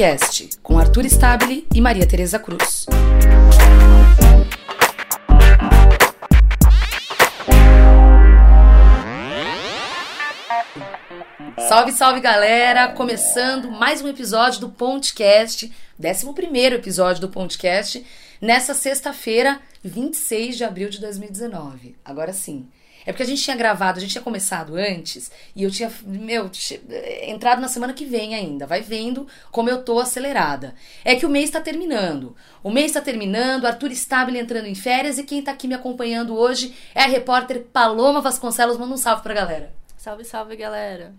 Ponte com Arthur Stabile e Maria Tereza Cruz. Salve, salve galera! Começando mais um episódio do Pontecast, 11 episódio do Pontecast, nessa sexta-feira, 26 de abril de 2019. Agora sim. É porque a gente tinha gravado, a gente tinha começado antes e eu tinha, meu, tinha entrado na semana que vem ainda. Vai vendo como eu tô acelerada. É que o mês tá terminando. O mês tá terminando, Arthur Stabile entrando em férias e quem tá aqui me acompanhando hoje é a repórter Paloma Vasconcelos. Manda um salve pra galera. Salve, salve, galera.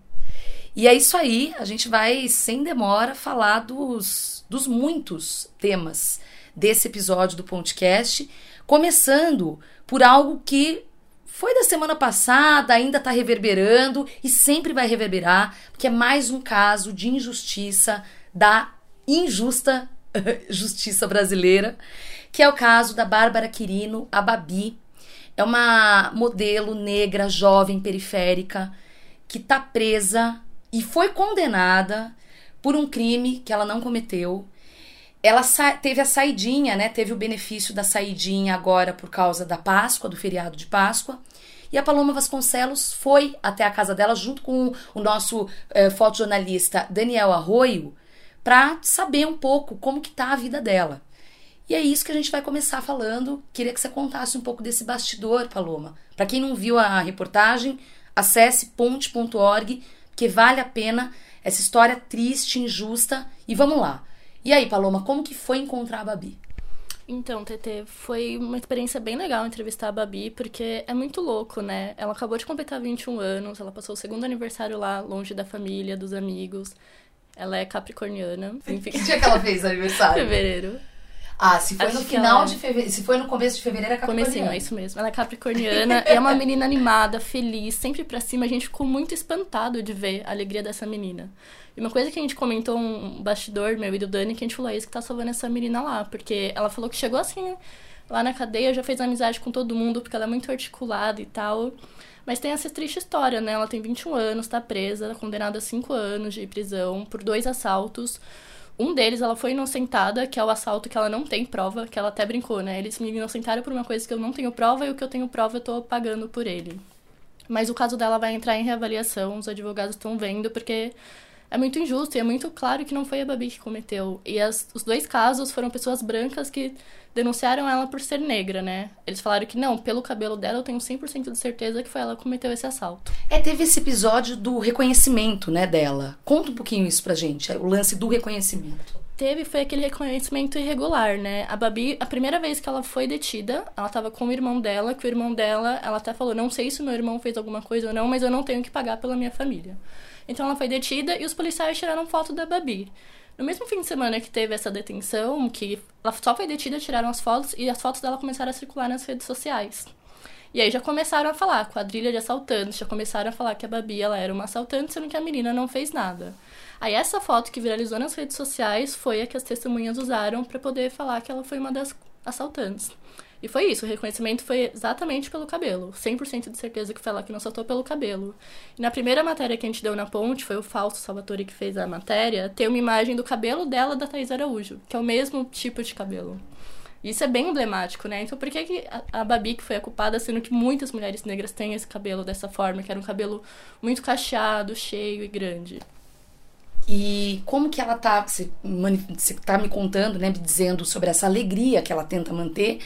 E é isso aí, a gente vai, sem demora, falar dos, dos muitos temas desse episódio do podcast, começando por algo que foi da semana passada, ainda está reverberando e sempre vai reverberar, porque é mais um caso de injustiça da injusta justiça brasileira, que é o caso da Bárbara Quirino, a Babi. É uma modelo negra, jovem, periférica, que está presa e foi condenada por um crime que ela não cometeu. Ela teve a saidinha, né? Teve o benefício da saidinha agora por causa da Páscoa, do feriado de Páscoa. E a Paloma Vasconcelos foi até a casa dela junto com o nosso eh, fotojornalista Daniel Arroio para saber um pouco como que tá a vida dela. E é isso que a gente vai começar falando. Queria que você contasse um pouco desse bastidor, Paloma. Para quem não viu a reportagem, acesse ponte.org, que vale a pena essa história triste, injusta. E vamos lá. E aí, Paloma, como que foi encontrar a Babi? Então, TT, foi uma experiência bem legal entrevistar a Babi, porque é muito louco, né? Ela acabou de completar 21 anos, ela passou o segundo aniversário lá, longe da família, dos amigos. Ela é capricorniana. Enfim. Que dia que ela fez aniversário? Fevereiro. Ah, se foi Acho no final ela... de fevereiro. Se foi no começo de fevereiro, é capricorniana. Comecinho, é isso mesmo. Ela é capricorniana é uma menina animada, feliz, sempre pra cima. A gente ficou muito espantado de ver a alegria dessa menina. E uma coisa que a gente comentou, um bastidor meu e do Dani, que a gente falou, é isso que tá salvando essa menina lá. Porque ela falou que chegou assim, lá na cadeia, já fez amizade com todo mundo, porque ela é muito articulada e tal. Mas tem essa triste história, né? Ela tem 21 anos, tá presa, condenada a 5 anos de prisão por dois assaltos. Um deles, ela foi inocentada, que é o assalto que ela não tem prova, que ela até brincou, né? Eles me inocentaram por uma coisa que eu não tenho prova e o que eu tenho prova eu tô pagando por ele. Mas o caso dela vai entrar em reavaliação, os advogados estão vendo, porque é muito injusto e é muito claro que não foi a Babi que cometeu. E as, os dois casos foram pessoas brancas que denunciaram ela por ser negra, né? Eles falaram que não, pelo cabelo dela eu tenho 100% de certeza que foi ela que cometeu esse assalto. É, teve esse episódio do reconhecimento, né, dela. Conta um pouquinho isso pra gente, o lance do reconhecimento teve foi aquele reconhecimento irregular, né? A Babi, a primeira vez que ela foi detida, ela tava com o irmão dela, que o irmão dela, ela até falou: "Não sei se meu irmão fez alguma coisa ou não, mas eu não tenho que pagar pela minha família". Então ela foi detida e os policiais tiraram foto da Babi. No mesmo fim de semana que teve essa detenção, que ela só foi detida, tiraram as fotos e as fotos dela começaram a circular nas redes sociais. E aí já começaram a falar, quadrilha de assaltantes, já começaram a falar que a Babi ela era uma assaltante, sendo que a menina não fez nada. Aí essa foto que viralizou nas redes sociais foi a que as testemunhas usaram para poder falar que ela foi uma das assaltantes. E foi isso, o reconhecimento foi exatamente pelo cabelo. 100% de certeza que foi ela que não saltou pelo cabelo. E na primeira matéria que a gente deu na ponte, foi o Fausto Salvatore que fez a matéria, tem uma imagem do cabelo dela da Thais Araújo, que é o mesmo tipo de cabelo. Isso é bem emblemático, né? Então por que, que a Babi que foi a culpada, sendo que muitas mulheres negras têm esse cabelo dessa forma, que era um cabelo muito cacheado, cheio e grande? E como que ela tá, você, você tá me contando, né, me dizendo sobre essa alegria que ela tenta manter,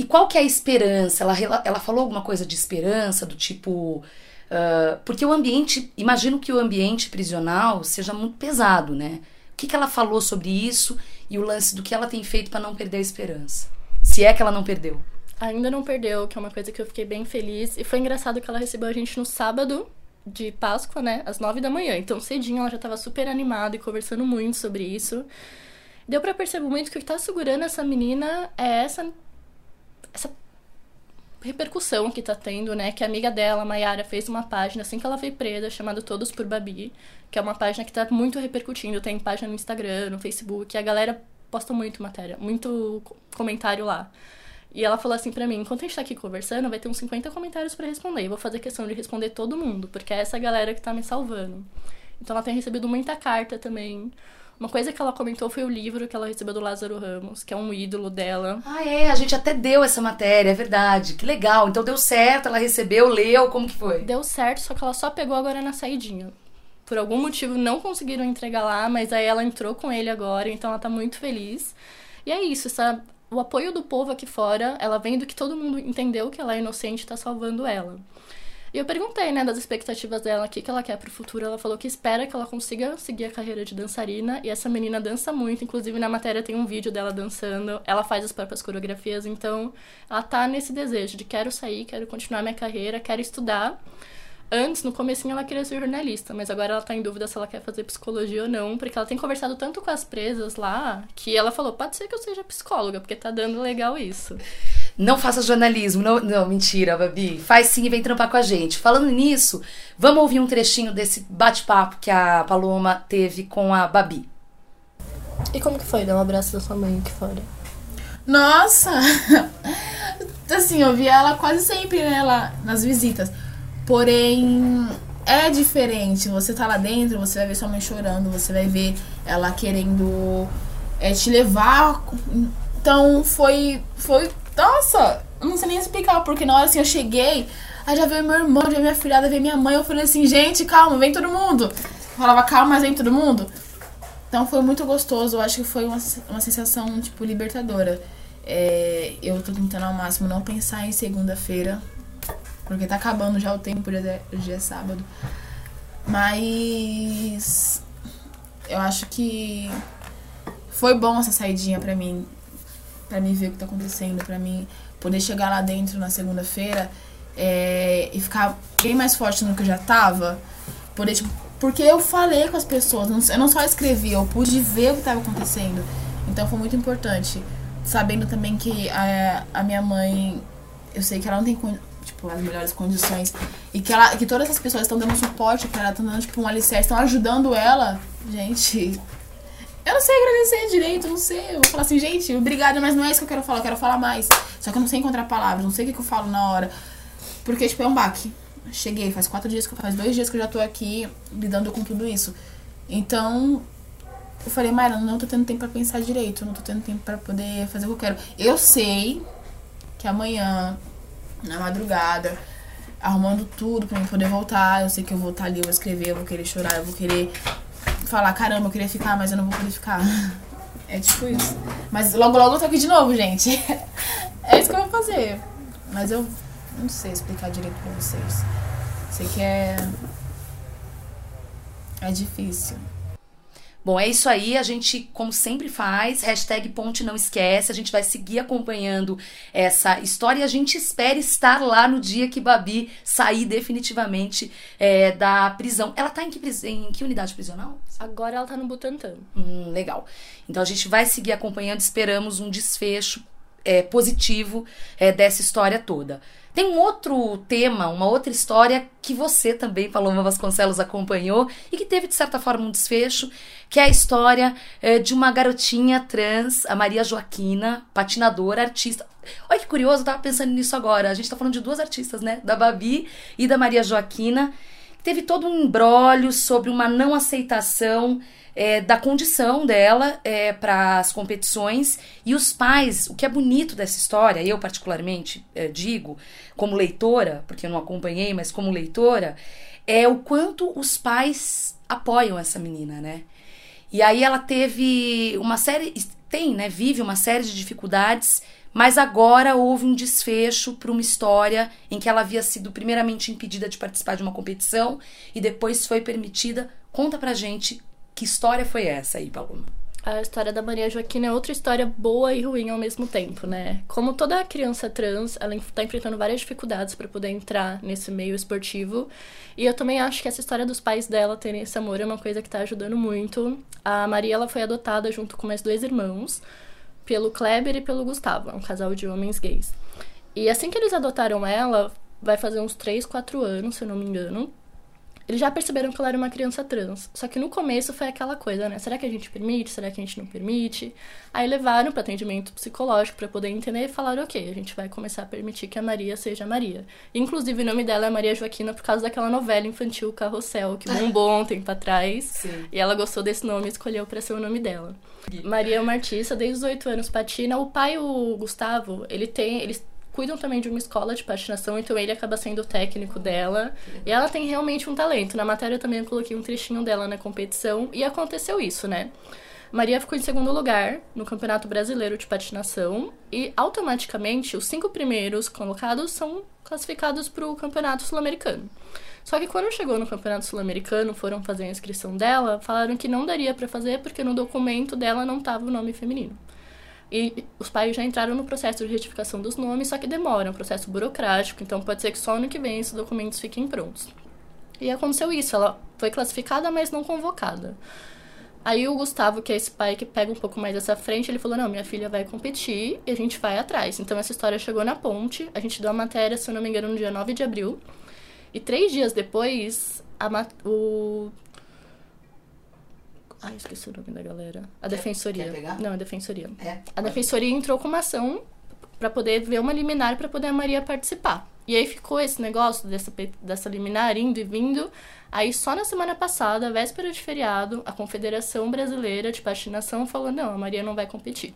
e qual que é a esperança? Ela, ela falou alguma coisa de esperança, do tipo. Uh, porque o ambiente. Imagino que o ambiente prisional seja muito pesado, né? O que, que ela falou sobre isso e o lance do que ela tem feito para não perder a esperança? Se é que ela não perdeu. Ainda não perdeu, que é uma coisa que eu fiquei bem feliz. E foi engraçado que ela recebeu a gente no sábado de Páscoa, né? Às nove da manhã. Então, cedinho, ela já estava super animada e conversando muito sobre isso. Deu para perceber muito que o que tá segurando essa menina é essa essa repercussão que tá tendo, né? Que a amiga dela, Mayara, fez uma página assim que ela foi presa, chamada Todos por Babi, que é uma página que tá muito repercutindo. Tem página no Instagram, no Facebook, a galera posta muito matéria, muito comentário lá. E ela falou assim para mim: enquanto a gente tá aqui conversando, vai ter uns 50 comentários para responder. Eu vou fazer questão de responder todo mundo, porque é essa galera que tá me salvando. Então ela tem recebido muita carta também Uma coisa que ela comentou foi o livro que ela recebeu do Lázaro Ramos, que é um ídolo dela. Ah, é, a gente até deu essa matéria, é verdade. Que legal. Então deu certo, ela recebeu, leu, como que foi? Deu certo, só que ela só pegou agora na saidinha. Por algum motivo não conseguiram entregar lá, mas aí ela entrou com ele agora, então ela tá muito feliz. E é isso, essa, o apoio do povo aqui fora, ela vendo que todo mundo entendeu que ela é inocente, tá salvando ela. E eu perguntei, né, das expectativas dela, o que, que ela quer pro futuro. Ela falou que espera que ela consiga seguir a carreira de dançarina. E essa menina dança muito, inclusive na matéria tem um vídeo dela dançando. Ela faz as próprias coreografias, então ela tá nesse desejo de quero sair, quero continuar minha carreira, quero estudar. Antes, no comecinho, ela queria ser jornalista, mas agora ela tá em dúvida se ela quer fazer psicologia ou não, porque ela tem conversado tanto com as presas lá que ela falou: pode ser que eu seja psicóloga, porque tá dando legal isso. Não faça jornalismo. Não, não, mentira, Babi. Faz sim e vem trampar com a gente. Falando nisso, vamos ouvir um trechinho desse bate-papo que a Paloma teve com a Babi. E como que foi dar um abraço da sua mãe aqui fora? Nossa! assim, eu via ela quase sempre, né, lá nas visitas. Porém, é diferente. Você tá lá dentro, você vai ver sua mãe chorando, você vai ver ela querendo é, te levar. Então, foi, foi nossa, não sei nem explicar, porque na hora assim eu cheguei, aí já veio meu irmão, já veio minha filhada, veio minha mãe, eu falei assim, gente, calma, vem todo mundo. Eu falava, calma, mas vem todo mundo. Então foi muito gostoso, eu acho que foi uma, uma sensação, tipo, libertadora. É, eu tô tentando ao máximo não pensar em segunda-feira, porque tá acabando já o tempo, já é, é sábado. Mas eu acho que foi bom essa saidinha pra mim para mim ver o que tá acontecendo, para mim poder chegar lá dentro na segunda-feira é, e ficar bem mais forte no que eu já tava. Poder, tipo, porque eu falei com as pessoas, eu não só escrevi, eu pude ver o que tava acontecendo. Então foi muito importante. Sabendo também que a, a minha mãe, eu sei que ela não tem tipo, as melhores condições. E que, ela, que todas as pessoas estão dando suporte para ela, estão dando tipo, um alicerce, estão ajudando ela. Gente, eu não sei agradecer direito, não sei. Eu vou falar assim, gente, obrigada, mas não é isso que eu quero falar, eu quero falar mais. Só que eu não sei encontrar palavras, não sei o que, que eu falo na hora. Porque, tipo, é um baque. Cheguei, faz quatro dias, faz dois dias que eu já tô aqui lidando com tudo isso. Então, eu falei, Mayra, não tô tendo tempo pra pensar direito, não tô tendo tempo pra poder fazer o que eu quero. Eu sei que amanhã, na madrugada, arrumando tudo pra mim poder voltar, eu sei que eu vou estar ali, eu vou escrever, eu vou querer chorar, eu vou querer falar, caramba, eu queria ficar, mas eu não vou poder ficar. É tipo isso. Mas logo, logo eu tô aqui de novo, gente. É isso que eu vou fazer. Mas eu não sei explicar direito pra vocês. Sei que é. É difícil. Bom, é isso aí. A gente, como sempre faz, hashtag Ponte Não Esquece. A gente vai seguir acompanhando essa história e a gente espera estar lá no dia que Babi sair definitivamente é, da prisão. Ela tá em que, em que unidade prisional? Agora ela tá no Butantã. Hum, legal. Então a gente vai seguir acompanhando, esperamos um desfecho é, positivo é, dessa história toda. Tem um outro tema, uma outra história que você também, Paloma Vasconcelos, acompanhou e que teve, de certa forma, um desfecho, que é a história é, de uma garotinha trans, a Maria Joaquina, patinadora, artista. Olha que curioso, eu tava pensando nisso agora. A gente tá falando de duas artistas, né? Da Babi e da Maria Joaquina. Teve todo um embrólio sobre uma não aceitação é, da condição dela é, para as competições e os pais. O que é bonito dessa história, eu particularmente é, digo, como leitora, porque eu não acompanhei, mas como leitora, é o quanto os pais apoiam essa menina, né? E aí ela teve uma série, tem, né? Vive uma série de dificuldades, mas agora houve um desfecho para uma história em que ela havia sido primeiramente impedida de participar de uma competição e depois foi permitida. Conta pra gente que história foi essa aí, Paloma? A história da Maria Joaquina é outra história boa e ruim ao mesmo tempo, né? Como toda criança trans, ela está enfrentando várias dificuldades para poder entrar nesse meio esportivo. E eu também acho que essa história dos pais dela terem esse amor é uma coisa que está ajudando muito. A Maria ela foi adotada junto com mais dois irmãos, pelo Kleber e pelo Gustavo, um casal de homens gays. E assim que eles adotaram ela, vai fazer uns 3, 4 anos, se eu não me engano. Eles já perceberam que ela era uma criança trans. Só que no começo foi aquela coisa, né? Será que a gente permite? Será que a gente não permite? Aí levaram para atendimento psicológico para poder entender e falaram: ok, a gente vai começar a permitir que a Maria seja Maria. Inclusive, o nome dela é Maria Joaquina por causa daquela novela infantil Carrossel, que bombou um tempo atrás. Sim. E ela gostou desse nome e escolheu para ser o nome dela. Maria é uma artista, desde os oito anos patina. O pai, o Gustavo, ele tem. Ele cuidam também de uma escola de patinação, então ele acaba sendo o técnico dela. E ela tem realmente um talento. Na matéria eu também coloquei um trechinho dela na competição e aconteceu isso, né? Maria ficou em segundo lugar no Campeonato Brasileiro de Patinação e automaticamente os cinco primeiros colocados são classificados para o Campeonato Sul-Americano. Só que quando chegou no Campeonato Sul-Americano, foram fazer a inscrição dela, falaram que não daria para fazer porque no documento dela não estava o nome feminino. E os pais já entraram no processo de retificação dos nomes, só que demora, é um processo burocrático, então pode ser que só ano que vem esses documentos fiquem prontos. E aconteceu isso, ela foi classificada, mas não convocada. Aí o Gustavo, que é esse pai que pega um pouco mais essa frente, ele falou: Não, minha filha vai competir e a gente vai atrás. Então essa história chegou na ponte, a gente deu a matéria, se eu não me engano, no dia 9 de abril. E três dias depois, a, o Ai, esqueci o nome da galera. A quer, defensoria. Quer pegar? Não, a defensoria. É. A defensoria entrou com uma ação para poder ver uma liminar para poder a Maria participar. E aí ficou esse negócio dessa, dessa liminar indo e vindo. Aí só na semana passada, véspera de feriado, a Confederação Brasileira de Patinação falou: não, a Maria não vai competir.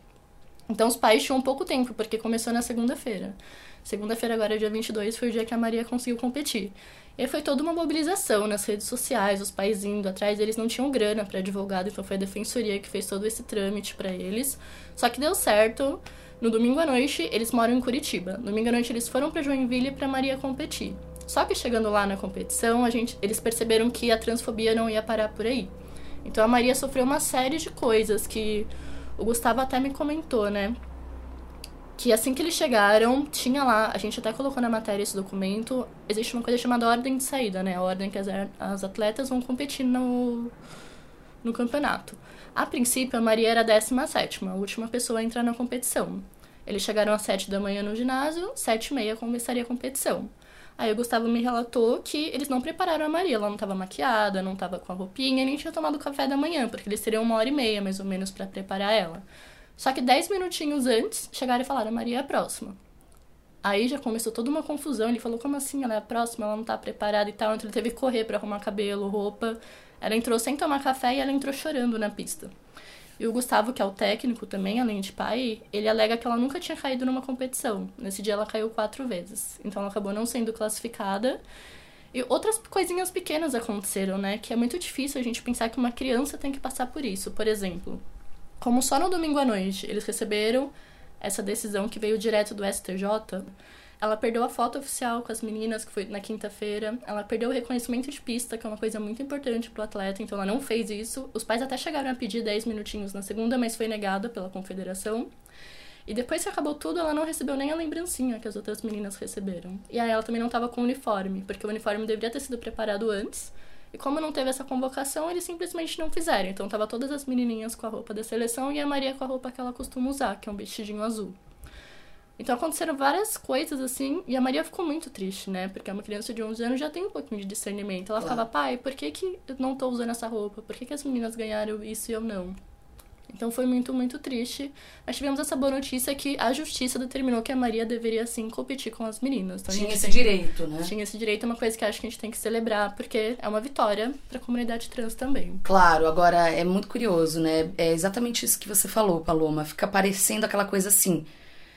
Então os pais tinham pouco tempo, porque começou na segunda-feira. Segunda-feira, agora, dia 22, foi o dia que a Maria conseguiu competir. E foi toda uma mobilização nas redes sociais, os pais indo atrás, eles não tinham grana para advogado, então foi a defensoria que fez todo esse trâmite para eles. Só que deu certo. No domingo à noite, eles moram em Curitiba. No domingo à noite, eles foram para Joinville para Maria competir. Só que chegando lá na competição, a gente, eles perceberam que a transfobia não ia parar por aí. Então a Maria sofreu uma série de coisas que o Gustavo até me comentou, né? Que assim que eles chegaram, tinha lá, a gente até colocou na matéria esse documento, existe uma coisa chamada ordem de saída, né? A ordem que as, as atletas vão competir no, no campeonato. A princípio, a Maria era a 17, a última pessoa a entrar na competição. Eles chegaram às 7 da manhã no ginásio, 7 e meia começaria a competição. Aí o Gustavo me relatou que eles não prepararam a Maria, ela não estava maquiada, não estava com a roupinha, nem tinha tomado café da manhã, porque eles teriam uma hora e meia, mais ou menos, para preparar ela. Só que 10 minutinhos antes, chegaram e falaram: Maria é a próxima. Aí já começou toda uma confusão. Ele falou: como assim? Ela é a próxima? Ela não tá preparada e tal. Então ele teve que correr para arrumar cabelo, roupa. Ela entrou sem tomar café e ela entrou chorando na pista. E o Gustavo, que é o técnico também, além de pai, ele alega que ela nunca tinha caído numa competição. Nesse dia ela caiu quatro vezes. Então ela acabou não sendo classificada. E outras coisinhas pequenas aconteceram, né? Que é muito difícil a gente pensar que uma criança tem que passar por isso. Por exemplo, como só no domingo à noite eles receberam essa decisão que veio direto do STJ, ela perdeu a foto oficial com as meninas, que foi na quinta-feira. Ela perdeu o reconhecimento de pista, que é uma coisa muito importante pro atleta, então ela não fez isso. Os pais até chegaram a pedir 10 minutinhos na segunda, mas foi negada pela confederação. E depois que acabou tudo, ela não recebeu nem a lembrancinha que as outras meninas receberam. E aí ela também não estava com uniforme, porque o uniforme deveria ter sido preparado antes. E como não teve essa convocação, eles simplesmente não fizeram. Então tava todas as menininhas com a roupa da seleção e a Maria com a roupa que ela costuma usar, que é um vestidinho azul. Então aconteceram várias coisas assim, e a Maria ficou muito triste, né? Porque uma criança de 11 anos já tem um pouquinho de discernimento. Ela claro. ficava, pai, por que, que eu não tô usando essa roupa? Por que, que as meninas ganharam isso e eu não? Então foi muito, muito triste. Mas tivemos essa boa notícia que a justiça determinou que a Maria deveria sim competir com as meninas. Então, tinha esse direito, né? Tinha esse direito, é uma coisa que acho que a gente tem que celebrar, porque é uma vitória para a comunidade trans também. Claro, agora é muito curioso, né? É exatamente isso que você falou, Paloma. Fica parecendo aquela coisa assim.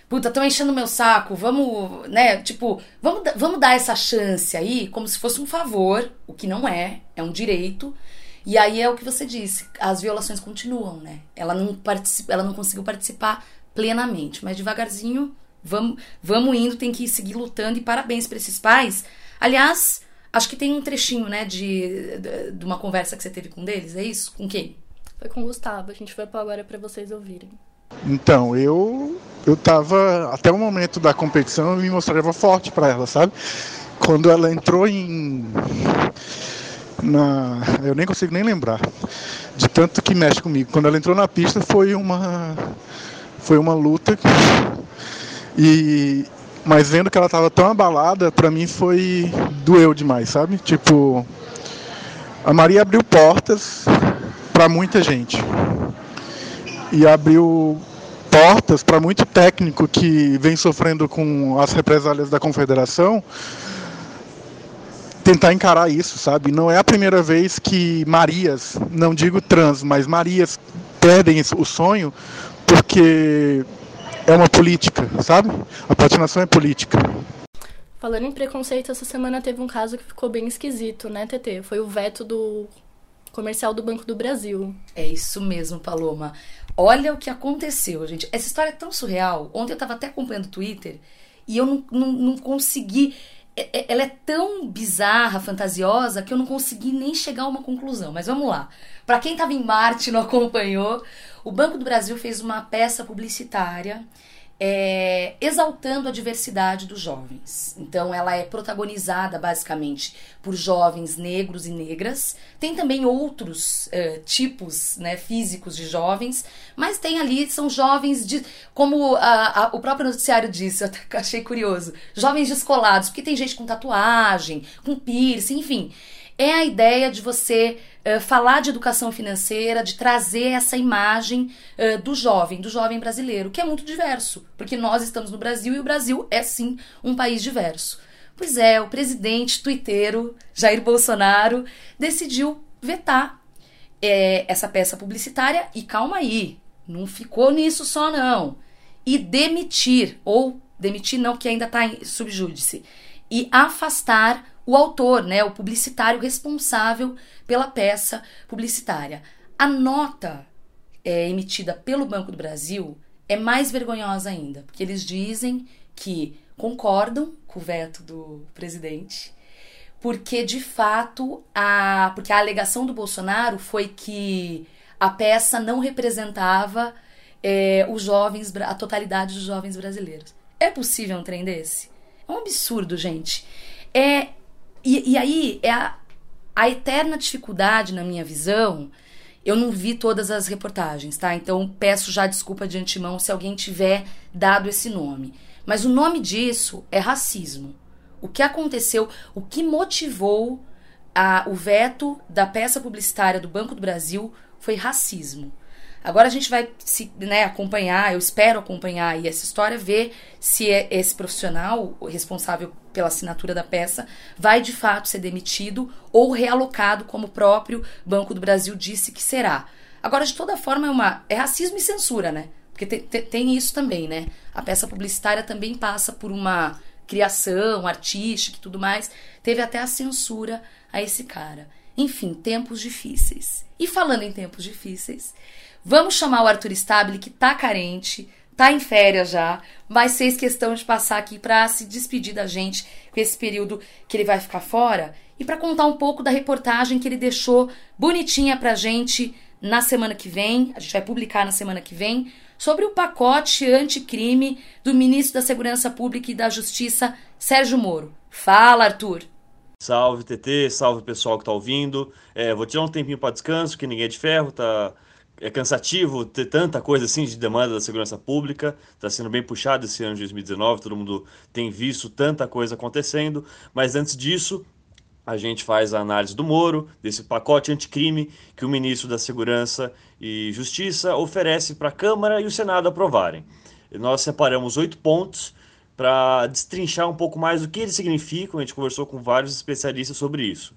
Puta, estão enchendo meu saco, vamos, né? Tipo, vamos, vamos dar essa chance aí como se fosse um favor, o que não é, é um direito. E aí é o que você disse, as violações continuam, né? Ela não, participa, ela não conseguiu participar plenamente, mas devagarzinho vamos, vamos indo, tem que seguir lutando e parabéns para esses pais. Aliás, acho que tem um trechinho, né, de, de, de uma conversa que você teve com deles, é isso? Com quem? Foi com o Gustavo, a gente vai pôr agora para vocês ouvirem. Então, eu eu tava até o momento da competição, eu me mostrava forte para ela, sabe? Quando ela entrou em na, eu nem consigo nem lembrar de tanto que mexe comigo. Quando ela entrou na pista foi uma foi uma luta e mas vendo que ela estava tão abalada, para mim foi doeu demais, sabe? Tipo, A Maria abriu portas para muita gente. E abriu portas para muito técnico que vem sofrendo com as represálias da confederação tentar encarar isso, sabe? Não é a primeira vez que Marias, não digo trans, mas Marias perdem o sonho porque é uma política, sabe? A patinação é política. Falando em preconceito, essa semana teve um caso que ficou bem esquisito, né, TT? Foi o veto do comercial do Banco do Brasil. É isso mesmo, Paloma. Olha o que aconteceu, gente. Essa história é tão surreal. Ontem eu tava até acompanhando o Twitter e eu não, não, não consegui. É, é, ela é tão bizarra, fantasiosa, que eu não consegui nem chegar a uma conclusão. Mas vamos lá. Para quem estava em Marte e não acompanhou, o Banco do Brasil fez uma peça publicitária é, exaltando a diversidade dos jovens. Então, ela é protagonizada basicamente por jovens negros e negras. Tem também outros é, tipos né, físicos de jovens, mas tem ali, são jovens de. Como a, a, o próprio noticiário disse, eu achei curioso: jovens descolados, porque tem gente com tatuagem, com piercing, enfim. É a ideia de você uh, falar de educação financeira, de trazer essa imagem uh, do jovem, do jovem brasileiro, que é muito diverso, porque nós estamos no Brasil e o Brasil é sim um país diverso. Pois é, o presidente tuiteiro Jair Bolsonaro decidiu vetar é, essa peça publicitária e calma aí, não ficou nisso só não. E demitir, ou demitir não, que ainda está em subjúdice, e afastar o autor, né, o publicitário responsável pela peça publicitária. A nota é, emitida pelo Banco do Brasil é mais vergonhosa ainda, porque eles dizem que concordam com o veto do presidente, porque de fato a, porque a alegação do Bolsonaro foi que a peça não representava é, os jovens, a totalidade dos jovens brasileiros. É possível um trem desse? É um absurdo, gente. É e, e aí é a, a eterna dificuldade, na minha visão. Eu não vi todas as reportagens, tá? Então peço já desculpa de antemão se alguém tiver dado esse nome. Mas o nome disso é racismo. O que aconteceu, o que motivou a, o veto da peça publicitária do Banco do Brasil foi racismo. Agora a gente vai se, né, acompanhar, eu espero acompanhar aí essa história, ver se é esse profissional responsável pela assinatura da peça vai de fato ser demitido ou realocado, como o próprio Banco do Brasil disse que será. Agora, de toda forma, é, uma, é racismo e censura, né? Porque tem, tem, tem isso também, né? A peça publicitária também passa por uma criação artística e tudo mais. Teve até a censura a esse cara. Enfim, tempos difíceis. E falando em tempos difíceis, Vamos chamar o Arthur Stabile, que tá carente, tá em férias já, mas fez questão de passar aqui para se despedir da gente com esse período que ele vai ficar fora e para contar um pouco da reportagem que ele deixou bonitinha pra gente na semana que vem, a gente vai publicar na semana que vem, sobre o pacote anticrime do ministro da Segurança Pública e da Justiça, Sérgio Moro. Fala, Arthur! Salve, TT, salve pessoal que tá ouvindo. É, vou tirar um tempinho para descanso, que ninguém é de ferro, tá é cansativo ter tanta coisa assim de demanda da segurança pública. Está sendo bem puxado esse ano de 2019, todo mundo tem visto tanta coisa acontecendo. Mas antes disso, a gente faz a análise do Moro, desse pacote anticrime que o ministro da Segurança e Justiça oferece para a Câmara e o Senado aprovarem. Nós separamos oito pontos para destrinchar um pouco mais o que eles significam. A gente conversou com vários especialistas sobre isso.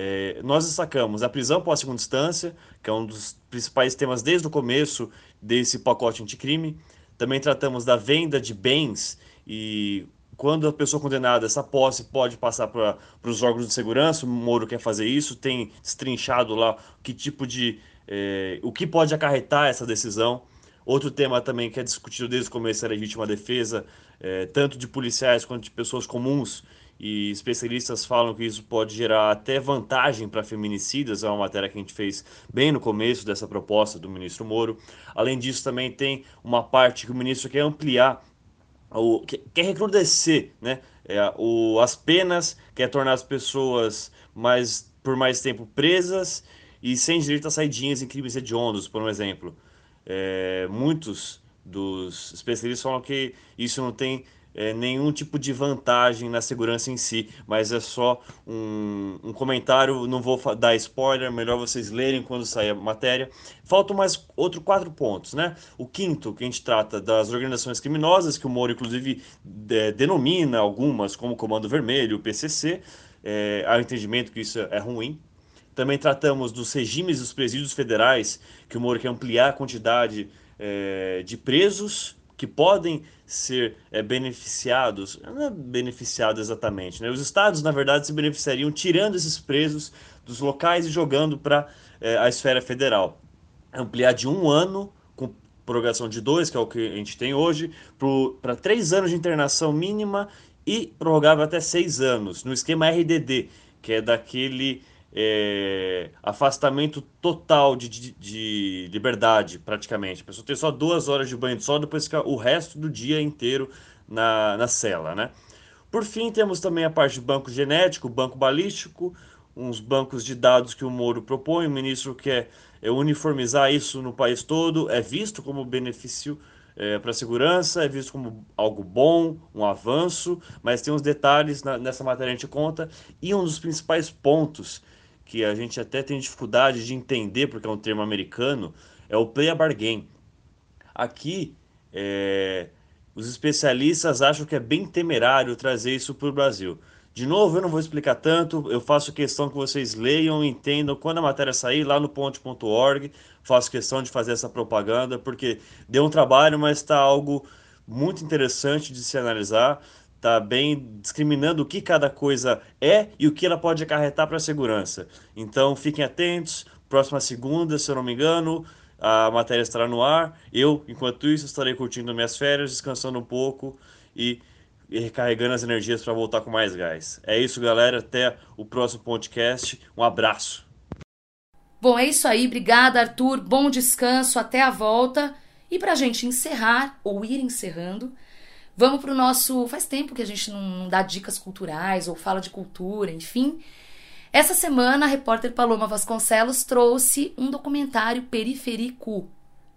É, nós destacamos a prisão pós segunda instância, que é um dos principais temas desde o começo desse pacote anticrime. Também tratamos da venda de bens e quando a pessoa condenada, essa posse pode passar para os órgãos de segurança, o Moro quer fazer isso, tem destrinchado lá que tipo de. É, o que pode acarretar essa decisão. Outro tema também que é discutido desde o começo é a legítima defesa, é, tanto de policiais quanto de pessoas comuns e especialistas falam que isso pode gerar até vantagem para feminicidas, é uma matéria que a gente fez bem no começo dessa proposta do ministro Moro. Além disso, também tem uma parte que o ministro quer ampliar, o, quer recrudescer né, é, o, as penas, quer tornar as pessoas mais, por mais tempo presas e sem direito a saidinhas em crimes hediondos, por um exemplo. É, muitos dos especialistas falam que isso não tem é, nenhum tipo de vantagem na segurança em si, mas é só um, um comentário. Não vou dar spoiler, melhor vocês lerem quando sair a matéria. Faltam mais outros quatro pontos, né? O quinto, que a gente trata das organizações criminosas, que o Moro, inclusive, é, denomina algumas como Comando Vermelho, o PCC. É, há o entendimento que isso é ruim. Também tratamos dos regimes dos presídios federais, que o Moro quer ampliar a quantidade é, de presos que podem ser é, beneficiados, não é beneficiado exatamente, né? Os estados, na verdade, se beneficiariam tirando esses presos dos locais e jogando para é, a esfera federal. Ampliar de um ano, com prorrogação de dois, que é o que a gente tem hoje, para três anos de internação mínima e prorrogável até seis anos, no esquema RDD, que é daquele é, afastamento total de, de, de, liberdade, praticamente. A pessoa tem só duas horas de banho de sol, depois fica o resto do dia inteiro na, na cela, né? Por fim, temos também a parte de banco genético, banco balístico, uns bancos de dados que o Moro propõe, o ministro quer é, uniformizar isso no país todo, é visto como benefício é, para a segurança, é visto como algo bom, um avanço, mas tem uns detalhes na, nessa matéria a gente conta, e um dos principais pontos que a gente até tem dificuldade de entender, porque é um termo americano, é o play a bargain. Aqui, é, os especialistas acham que é bem temerário trazer isso para o Brasil. De novo, eu não vou explicar tanto, eu faço questão que vocês leiam entendam quando a matéria sair lá no ponte.org, faço questão de fazer essa propaganda, porque deu um trabalho, mas está algo muito interessante de se analisar tá bem discriminando o que cada coisa é e o que ela pode acarretar para a segurança. Então fiquem atentos. Próxima segunda, se eu não me engano, a matéria estará no ar. Eu, enquanto isso, estarei curtindo minhas férias, descansando um pouco e, e recarregando as energias para voltar com mais gás. É isso, galera. Até o próximo podcast. Um abraço. Bom, é isso aí. Obrigada, Arthur. Bom descanso. Até a volta. E para a gente encerrar, ou ir encerrando, Vamos pro nosso. Faz tempo que a gente não dá dicas culturais ou fala de cultura, enfim. Essa semana, a repórter Paloma Vasconcelos trouxe um documentário periférico.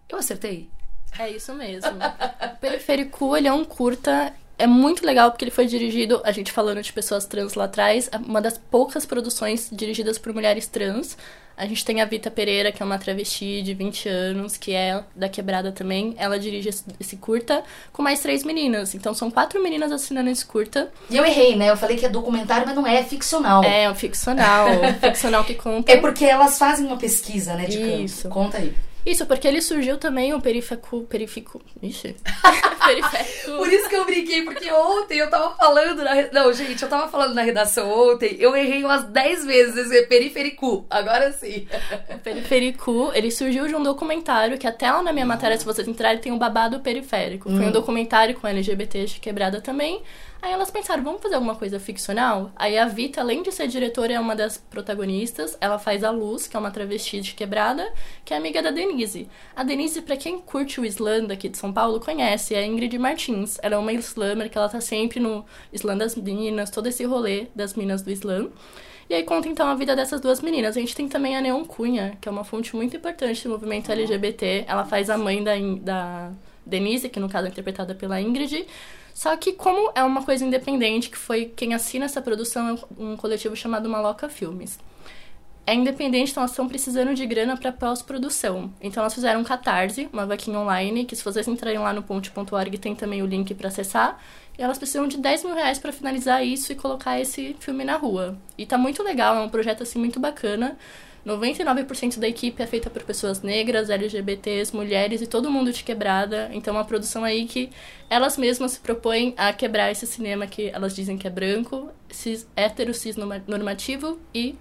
Eu acertei? É isso mesmo. Periférico, ele é um curta é muito legal porque ele foi dirigido, a gente falando de pessoas trans lá atrás, uma das poucas produções dirigidas por mulheres trans. A gente tem a Vita Pereira, que é uma travesti de 20 anos, que é da Quebrada também. Ela dirige esse curta com mais três meninas. Então são quatro meninas assinando esse curta. E eu errei, né? Eu falei que é documentário, mas não é, é ficcional. É, é ficcional. ficcional que conta. É porque elas fazem uma pesquisa, né, de Isso. Conta aí. Isso, porque ele surgiu também o perifico. Perifico. Ixi. periférico. Por isso que eu brinquei, porque ontem eu tava falando na. Não, gente, eu tava falando na redação ontem, eu errei umas 10 vezes esse periférico. Agora sim. O periférico, ele surgiu de um documentário que até lá na minha matéria, se vocês entrarem, tem um babado periférico. Foi um hum. documentário com LGBT quebrada também. Aí elas pensaram, vamos fazer alguma coisa ficcional? Aí a Vita, além de ser diretora, é uma das protagonistas. Ela faz a Luz, que é uma travesti de quebrada, que é amiga da Denise. A Denise, para quem curte o slam daqui de São Paulo, conhece, é a Ingrid Martins. Ela é uma slammer que ela tá sempre no slam das meninas, todo esse rolê das meninas do slam. E aí conta então a vida dessas duas meninas. A gente tem também a Neon Cunha, que é uma fonte muito importante do movimento LGBT. Ela faz a mãe da, da Denise, que no caso é interpretada pela Ingrid. Só que como é uma coisa independente, que foi quem assina essa produção é um coletivo chamado Maloca Filmes. É independente, então elas estão precisando de grana para pós-produção. Então elas fizeram um Catarse, uma vaquinha online, que se vocês entrarem lá no ponte.org tem também o link para acessar. E elas precisam de 10 mil reais para finalizar isso e colocar esse filme na rua. E tá muito legal, é um projeto assim muito bacana. 99% da equipe é feita por pessoas negras, LGBTs, mulheres e todo mundo de quebrada. Então, é uma produção aí que elas mesmas se propõem a quebrar esse cinema que elas dizem que é branco, cis, hétero, cis normativo e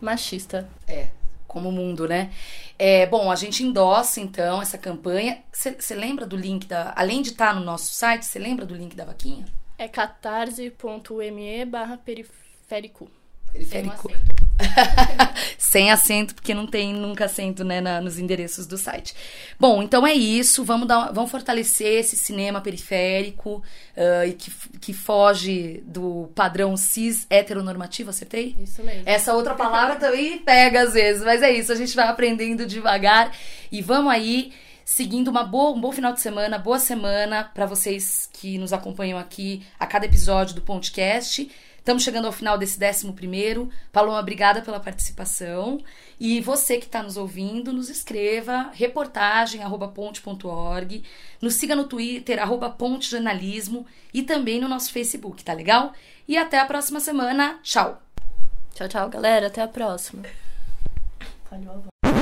machista. É, como o mundo, né? É, bom, a gente endossa então essa campanha. Você lembra do link da. Além de estar tá no nosso site, você lembra do link da vaquinha? É catarse.me barra periférico. Periférico. Sem acento, porque não tem nunca acento né, na, nos endereços do site. Bom, então é isso. Vamos, dar, vamos fortalecer esse cinema periférico uh, e que, que foge do padrão cis heteronormativo, acertei? Isso mesmo. Essa outra palavra também pega às vezes, mas é isso. A gente vai aprendendo devagar e vamos aí seguindo uma boa, um bom final de semana, boa semana para vocês que nos acompanham aqui a cada episódio do podcast. Estamos chegando ao final desse 11 primeiro. Paloma, obrigada pela participação. E você que está nos ouvindo, nos escreva reportagem arroba ponte.org, nos siga no Twitter, arroba ponte jornalismo e também no nosso Facebook, tá legal? E até a próxima semana. Tchau! Tchau, tchau, galera. Até a próxima. Falhou a voz.